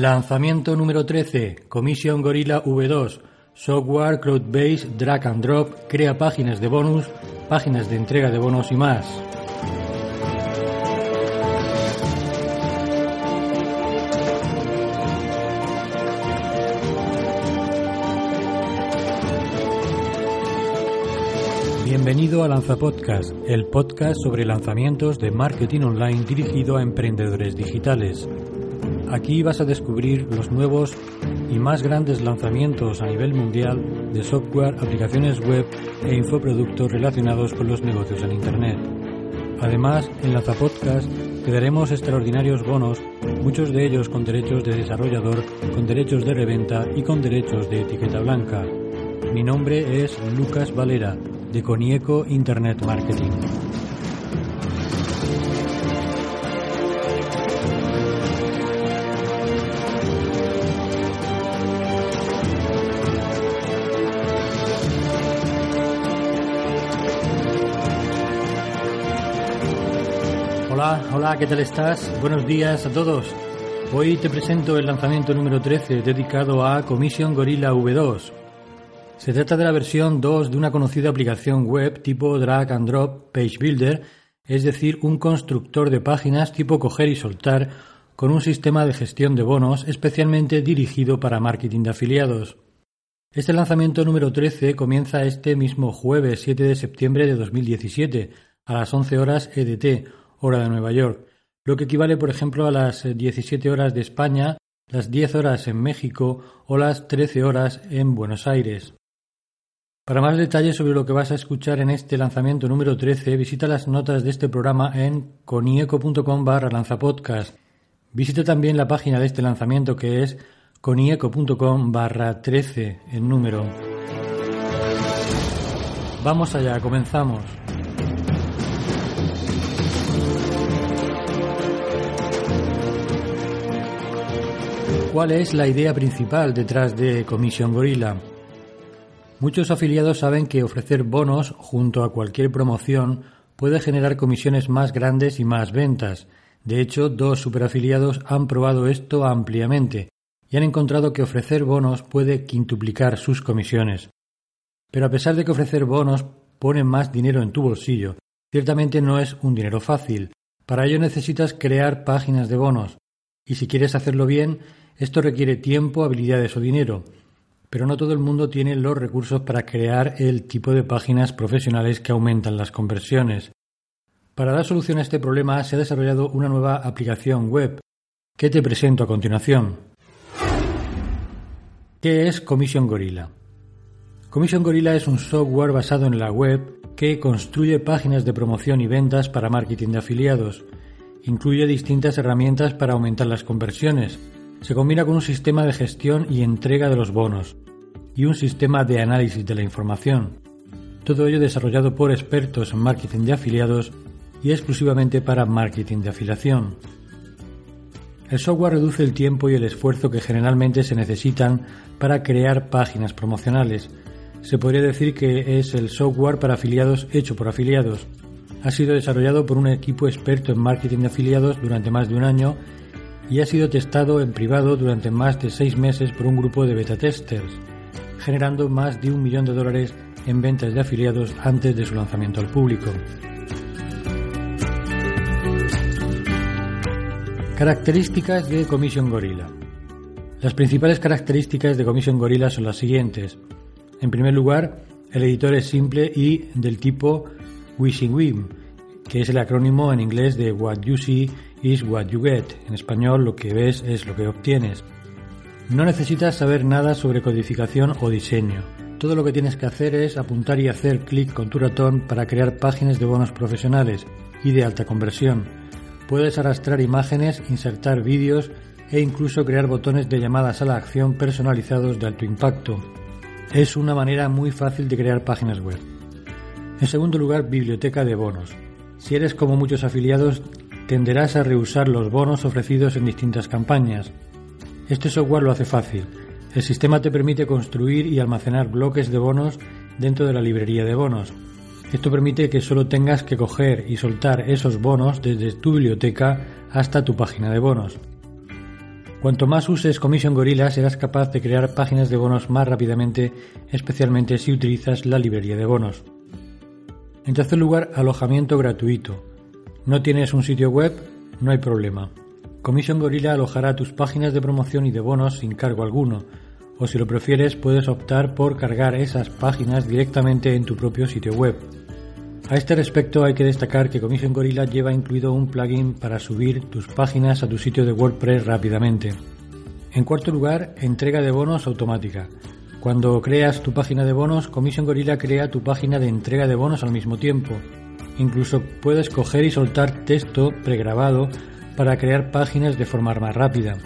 Lanzamiento número 13, Commission Gorilla V2, software cloud-based drag and drop, crea páginas de bonus, páginas de entrega de bonos y más. Bienvenido a Lanza Podcast, el podcast sobre lanzamientos de marketing online dirigido a emprendedores digitales. Aquí vas a descubrir los nuevos y más grandes lanzamientos a nivel mundial de software, aplicaciones web e infoproductos relacionados con los negocios en Internet. Además, en Lanza Podcast te daremos extraordinarios bonos, muchos de ellos con derechos de desarrollador, con derechos de reventa y con derechos de etiqueta blanca. Mi nombre es Lucas Valera, de Conieco Internet Marketing. Hola, hola, ¿qué tal estás? Buenos días a todos. Hoy te presento el lanzamiento número 13 dedicado a Commission Gorilla V2. Se trata de la versión 2 de una conocida aplicación web tipo drag and drop page builder, es decir, un constructor de páginas tipo coger y soltar con un sistema de gestión de bonos especialmente dirigido para marketing de afiliados. Este lanzamiento número 13 comienza este mismo jueves 7 de septiembre de 2017 a las 11 horas EDT, hora de Nueva York, lo que equivale por ejemplo a las 17 horas de España, las 10 horas en México o las 13 horas en Buenos Aires. Para más detalles sobre lo que vas a escuchar en este lanzamiento número 13, visita las notas de este programa en conieco.com barra lanzapodcast. Visita también la página de este lanzamiento que es conieco.com barra 13 en número. Vamos allá, comenzamos. ¿Cuál es la idea principal detrás de Commission Gorilla? Muchos afiliados saben que ofrecer bonos junto a cualquier promoción puede generar comisiones más grandes y más ventas. De hecho, dos superafiliados han probado esto ampliamente y han encontrado que ofrecer bonos puede quintuplicar sus comisiones. Pero a pesar de que ofrecer bonos pone más dinero en tu bolsillo, ciertamente no es un dinero fácil. Para ello necesitas crear páginas de bonos. Y si quieres hacerlo bien, esto requiere tiempo, habilidades o dinero. Pero no todo el mundo tiene los recursos para crear el tipo de páginas profesionales que aumentan las conversiones. Para dar solución a este problema se ha desarrollado una nueva aplicación web que te presento a continuación. ¿Qué es Commission Gorilla? Commission Gorilla es un software basado en la web que construye páginas de promoción y ventas para marketing de afiliados. Incluye distintas herramientas para aumentar las conversiones, se combina con un sistema de gestión y entrega de los bonos y un sistema de análisis de la información. Todo ello desarrollado por expertos en marketing de afiliados y exclusivamente para marketing de afiliación. El software reduce el tiempo y el esfuerzo que generalmente se necesitan para crear páginas promocionales. Se podría decir que es el software para afiliados hecho por afiliados. Ha sido desarrollado por un equipo experto en marketing de afiliados durante más de un año y ha sido testado en privado durante más de seis meses por un grupo de beta testers, generando más de un millón de dólares en ventas de afiliados antes de su lanzamiento al público. Características de Commission Gorilla. Las principales características de Commission Gorilla son las siguientes. En primer lugar, el editor es simple y del tipo Wishing Wim, que es el acrónimo en inglés de What You See is what you get. En español, lo que ves es lo que obtienes. No necesitas saber nada sobre codificación o diseño. Todo lo que tienes que hacer es apuntar y hacer clic con tu ratón para crear páginas de bonos profesionales y de alta conversión. Puedes arrastrar imágenes, insertar vídeos e incluso crear botones de llamadas a la acción personalizados de alto impacto. Es una manera muy fácil de crear páginas web. En segundo lugar, biblioteca de bonos. Si eres como muchos afiliados, tenderás a rehusar los bonos ofrecidos en distintas campañas. Este software lo hace fácil. El sistema te permite construir y almacenar bloques de bonos dentro de la librería de bonos. Esto permite que solo tengas que coger y soltar esos bonos desde tu biblioteca hasta tu página de bonos. Cuanto más uses Commission Gorilla serás capaz de crear páginas de bonos más rápidamente, especialmente si utilizas la librería de bonos. En tercer lugar, alojamiento gratuito. ¿No tienes un sitio web? No hay problema. Commission Gorilla alojará tus páginas de promoción y de bonos sin cargo alguno, o si lo prefieres puedes optar por cargar esas páginas directamente en tu propio sitio web. A este respecto hay que destacar que Commission Gorilla lleva incluido un plugin para subir tus páginas a tu sitio de WordPress rápidamente. En cuarto lugar, entrega de bonos automática. Cuando creas tu página de bonos, Commission Gorilla crea tu página de entrega de bonos al mismo tiempo. Incluso puedes coger y soltar texto pregrabado para crear páginas de forma más rápida.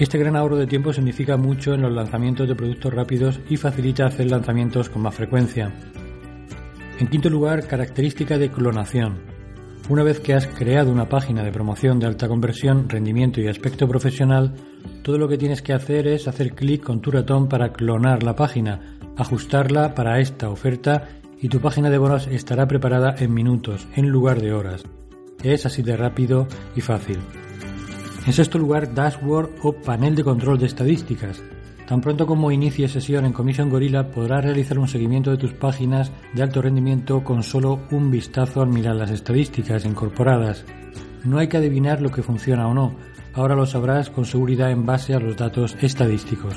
Este gran ahorro de tiempo significa mucho en los lanzamientos de productos rápidos y facilita hacer lanzamientos con más frecuencia. En quinto lugar, característica de clonación. Una vez que has creado una página de promoción de alta conversión, rendimiento y aspecto profesional, todo lo que tienes que hacer es hacer clic con tu ratón para clonar la página, ajustarla para esta oferta y tu página de bonos estará preparada en minutos en lugar de horas. Es así de rápido y fácil. En sexto lugar, dashboard o panel de control de estadísticas. Tan pronto como inicie sesión en Commission Gorilla podrás realizar un seguimiento de tus páginas de alto rendimiento con solo un vistazo al mirar las estadísticas incorporadas. No hay que adivinar lo que funciona o no, ahora lo sabrás con seguridad en base a los datos estadísticos.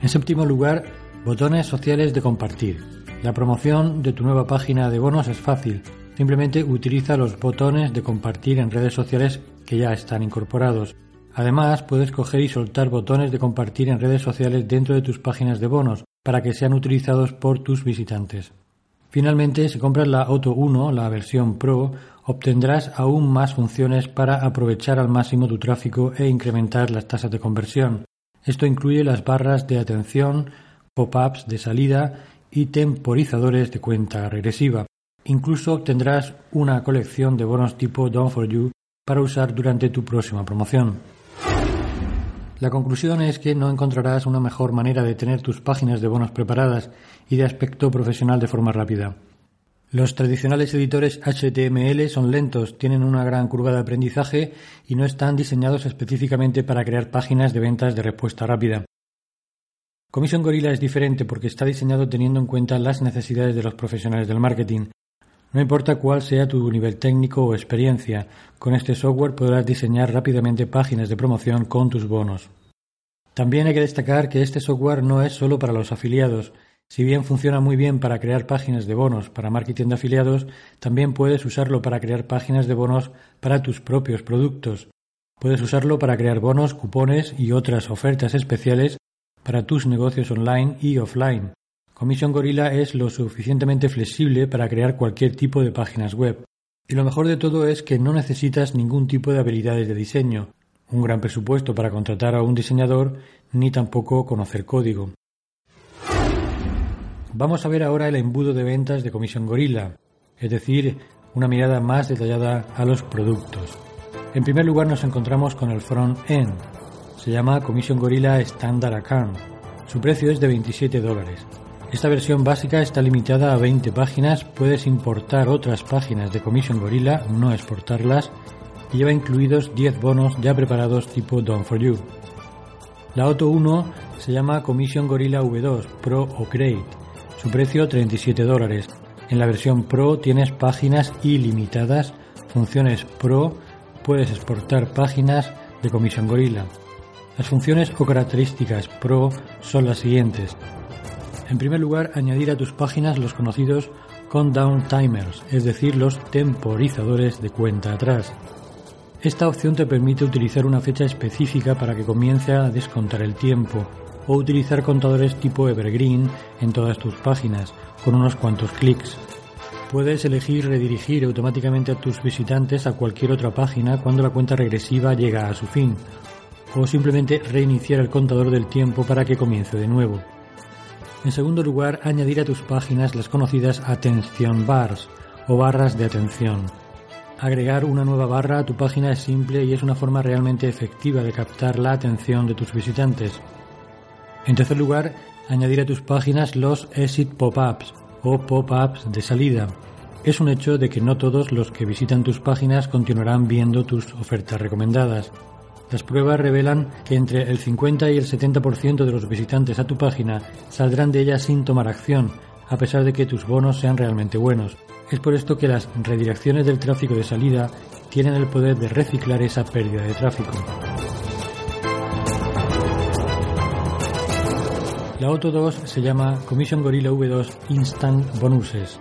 En séptimo lugar, botones sociales de compartir. La promoción de tu nueva página de bonos es fácil. Simplemente utiliza los botones de compartir en redes sociales que ya están incorporados. Además, puedes coger y soltar botones de compartir en redes sociales dentro de tus páginas de bonos para que sean utilizados por tus visitantes. Finalmente, si compras la Auto 1, la versión Pro, obtendrás aún más funciones para aprovechar al máximo tu tráfico e incrementar las tasas de conversión. Esto incluye las barras de atención, pop-ups de salida y temporizadores de cuenta regresiva. Incluso obtendrás una colección de bonos tipo Done for You para usar durante tu próxima promoción. La conclusión es que no encontrarás una mejor manera de tener tus páginas de bonos preparadas y de aspecto profesional de forma rápida. Los tradicionales editores HTML son lentos, tienen una gran curva de aprendizaje y no están diseñados específicamente para crear páginas de ventas de respuesta rápida. Commission Gorilla es diferente porque está diseñado teniendo en cuenta las necesidades de los profesionales del marketing. No importa cuál sea tu nivel técnico o experiencia, con este software podrás diseñar rápidamente páginas de promoción con tus bonos. También hay que destacar que este software no es solo para los afiliados, si bien funciona muy bien para crear páginas de bonos para marketing de afiliados, también puedes usarlo para crear páginas de bonos para tus propios productos. Puedes usarlo para crear bonos, cupones y otras ofertas especiales para tus negocios online y offline. Commission Gorilla es lo suficientemente flexible para crear cualquier tipo de páginas web. Y lo mejor de todo es que no necesitas ningún tipo de habilidades de diseño, un gran presupuesto para contratar a un diseñador, ni tampoco conocer código. Vamos a ver ahora el embudo de ventas de Commission Gorilla, es decir, una mirada más detallada a los productos. En primer lugar nos encontramos con el front-end. Se llama Commission Gorilla Standard Account. Su precio es de 27 dólares. Esta versión básica está limitada a 20 páginas, puedes importar otras páginas de Commission Gorilla, no exportarlas, y lleva incluidos 10 bonos ya preparados tipo Done for You. La Auto 1 se llama Commission Gorilla V2 Pro o Great su precio 37 dólares. En la versión Pro tienes páginas ilimitadas, funciones Pro, puedes exportar páginas de Commission Gorilla. Las funciones o características Pro son las siguientes. En primer lugar, añadir a tus páginas los conocidos countdown timers, es decir, los temporizadores de cuenta atrás. Esta opción te permite utilizar una fecha específica para que comience a descontar el tiempo. o utilizar contadores tipo Evergreen en todas tus páginas, con unos cuantos clics. Puedes elegir redirigir automáticamente a tus visitantes a cualquier otra página cuando la cuenta regresiva llega a su fin, o simplemente reiniciar el contador del tiempo para que comience de nuevo. En segundo lugar, añadir a tus páginas las conocidas Attention Bars o barras de atención. Agregar una nueva barra a tu página es simple y es una forma realmente efectiva de captar la atención de tus visitantes. En tercer lugar, añadir a tus páginas los exit pop-ups o pop-ups de salida. Es un hecho de que no todos los que visitan tus páginas continuarán viendo tus ofertas recomendadas. Las pruebas revelan que entre el 50 y el 70% de los visitantes a tu página saldrán de ella sin tomar acción, a pesar de que tus bonos sean realmente buenos. Es por esto que las redirecciones del tráfico de salida tienen el poder de reciclar esa pérdida de tráfico. La Auto 2 se llama Commission Gorilla V2 Instant Bonuses.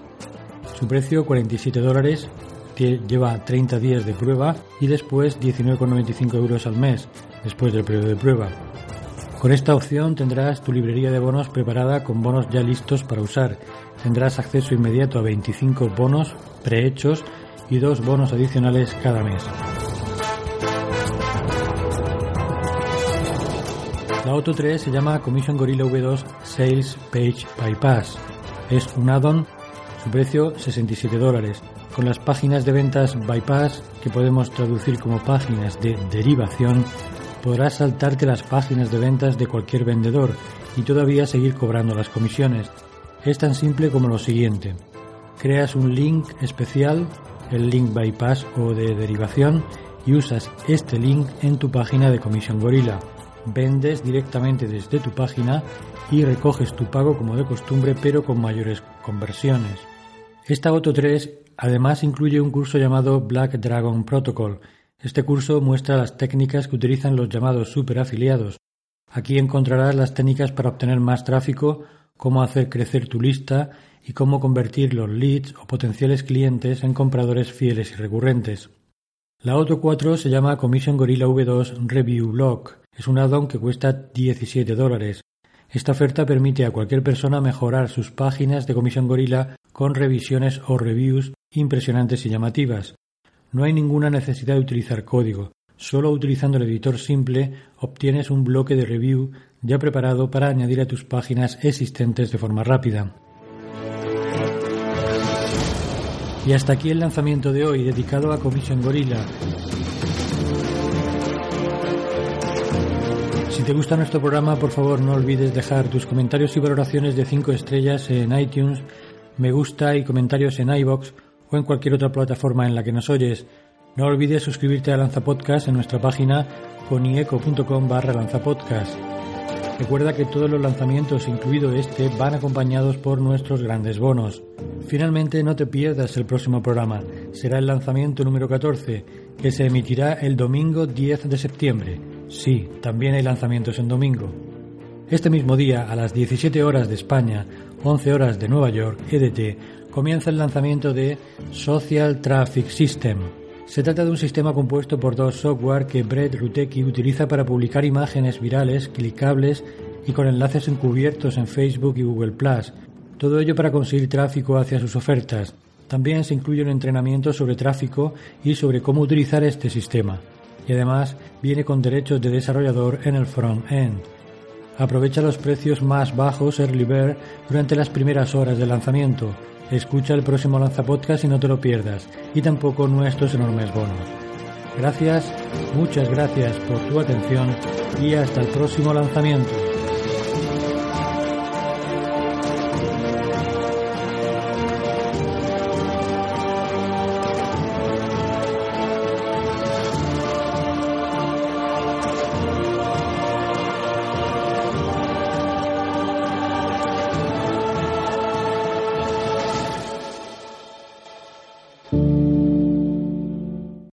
Su precio 47 dólares, lleva 30 días de prueba y después 19,95 euros al mes, después del periodo de prueba. Con esta opción tendrás tu librería de bonos preparada con bonos ya listos para usar. Tendrás acceso inmediato a 25 bonos prehechos y dos bonos adicionales cada mes. La Auto 3 se llama Commission Gorilla V2 Sales Page Bypass. Es un add-on, su precio 67 dólares. Con las páginas de ventas bypass, que podemos traducir como páginas de derivación, podrás saltarte las páginas de ventas de cualquier vendedor y todavía seguir cobrando las comisiones. Es tan simple como lo siguiente. Creas un link especial, el link bypass o de derivación, y usas este link en tu página de Commission Gorilla vendes directamente desde tu página y recoges tu pago como de costumbre pero con mayores conversiones. Esta Auto 3 además incluye un curso llamado Black Dragon Protocol. Este curso muestra las técnicas que utilizan los llamados superafiliados. Aquí encontrarás las técnicas para obtener más tráfico, cómo hacer crecer tu lista y cómo convertir los leads o potenciales clientes en compradores fieles y recurrentes. La Auto 4 se llama Commission Gorilla V2 Review Block es un add-on que cuesta 17 dólares. Esta oferta permite a cualquier persona mejorar sus páginas de Comisión Gorila con revisiones o reviews impresionantes y llamativas. No hay ninguna necesidad de utilizar código. Solo utilizando el editor simple obtienes un bloque de review ya preparado para añadir a tus páginas existentes de forma rápida. Y hasta aquí el lanzamiento de hoy dedicado a Commission Gorilla. Si te gusta nuestro programa, por favor no olvides dejar tus comentarios y valoraciones de 5 estrellas en iTunes, me gusta y comentarios en iBox o en cualquier otra plataforma en la que nos oyes. No olvides suscribirte a Lanza Podcast en nuestra página ponieco.com barra lanzapodcast. Recuerda que todos los lanzamientos, incluido este, van acompañados por nuestros grandes bonos. Finalmente, no te pierdas el próximo programa. Será el lanzamiento número 14, que se emitirá el domingo 10 de septiembre. Sí, también hay lanzamientos en domingo. Este mismo día, a las 17 horas de España, 11 horas de Nueva York, EDT, comienza el lanzamiento de Social Traffic System. Se trata de un sistema compuesto por dos software que Brett Rutecki utiliza para publicar imágenes virales, clicables y con enlaces encubiertos en Facebook y Google ⁇ todo ello para conseguir tráfico hacia sus ofertas. También se incluye un entrenamiento sobre tráfico y sobre cómo utilizar este sistema y además viene con derechos de desarrollador en el front-end. Aprovecha los precios más bajos Early Bird durante las primeras horas del lanzamiento. Escucha el próximo Lanzapodcast y no te lo pierdas, y tampoco nuestros enormes bonos. Gracias, muchas gracias por tu atención y hasta el próximo lanzamiento.